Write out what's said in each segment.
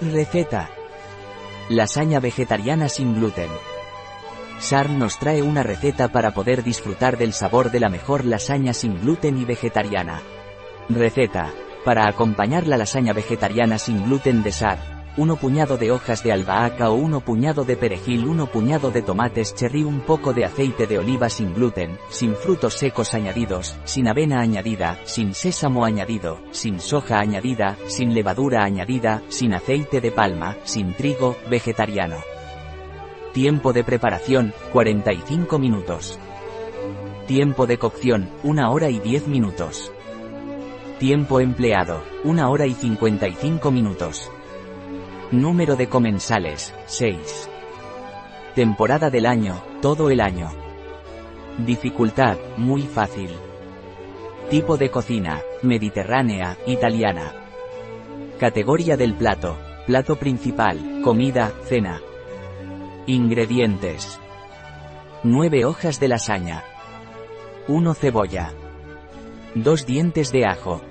Receta. Lasaña vegetariana sin gluten. SAR nos trae una receta para poder disfrutar del sabor de la mejor lasaña sin gluten y vegetariana. Receta. Para acompañar la lasaña vegetariana sin gluten de SAR, 1 puñado de hojas de albahaca o 1 puñado de perejil, 1 puñado de tomates cherry, un poco de aceite de oliva sin gluten, sin frutos secos añadidos, sin avena añadida, sin sésamo añadido, sin soja añadida, sin levadura añadida, sin aceite de palma, sin trigo, vegetariano. Tiempo de preparación, 45 minutos. Tiempo de cocción, 1 hora y 10 minutos. Tiempo empleado, 1 hora y 55 minutos. Número de comensales, 6. Temporada del año, todo el año. Dificultad, muy fácil. Tipo de cocina, mediterránea, italiana. Categoría del plato, plato principal, comida, cena. Ingredientes. 9 hojas de lasaña. 1 cebolla. 2 dientes de ajo.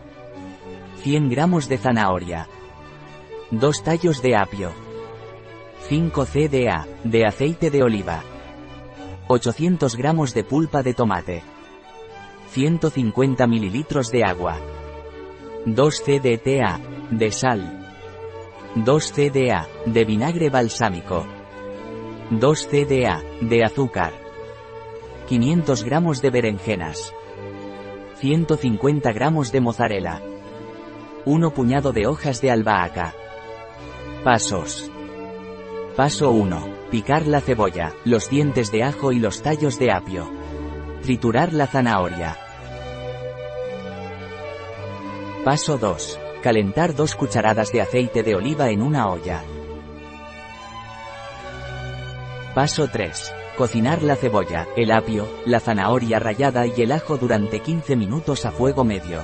100 gramos de zanahoria. 2 tallos de apio. 5 cda, de aceite de oliva. 800 gramos de pulpa de tomate. 150 mililitros de agua. 2 cdta, de sal. 2 cda, de vinagre balsámico. 2 cda, de azúcar. 500 gramos de berenjenas. 150 gramos de mozzarella. 1 puñado de hojas de albahaca. Pasos. Paso 1. Picar la cebolla, los dientes de ajo y los tallos de apio. Triturar la zanahoria. Paso 2. Calentar 2 cucharadas de aceite de oliva en una olla. Paso 3. Cocinar la cebolla, el apio, la zanahoria rallada y el ajo durante 15 minutos a fuego medio.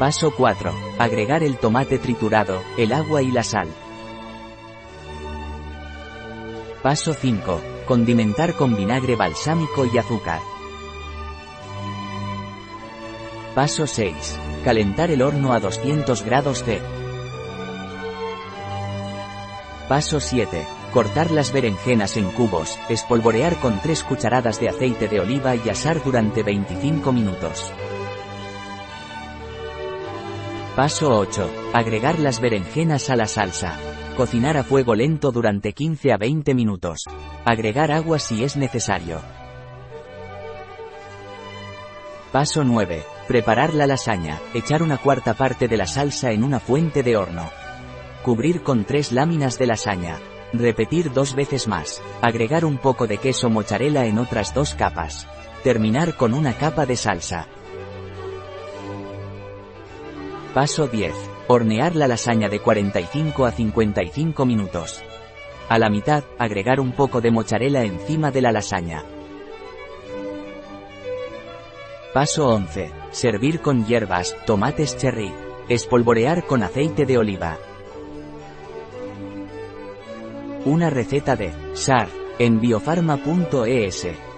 Paso 4. Agregar el tomate triturado, el agua y la sal. Paso 5. Condimentar con vinagre balsámico y azúcar. Paso 6. Calentar el horno a 200 grados C. Paso 7. Cortar las berenjenas en cubos, espolvorear con 3 cucharadas de aceite de oliva y asar durante 25 minutos. Paso 8. Agregar las berenjenas a la salsa. Cocinar a fuego lento durante 15 a 20 minutos. Agregar agua si es necesario. Paso 9. Preparar la lasaña. Echar una cuarta parte de la salsa en una fuente de horno. Cubrir con tres láminas de lasaña. Repetir dos veces más. Agregar un poco de queso mozzarella en otras dos capas. Terminar con una capa de salsa. Paso 10. Hornear la lasaña de 45 a 55 minutos. A la mitad, agregar un poco de mozzarella encima de la lasaña. Paso 11. Servir con hierbas, tomates cherry. Espolvorear con aceite de oliva. Una receta de SAR en biofarma.es.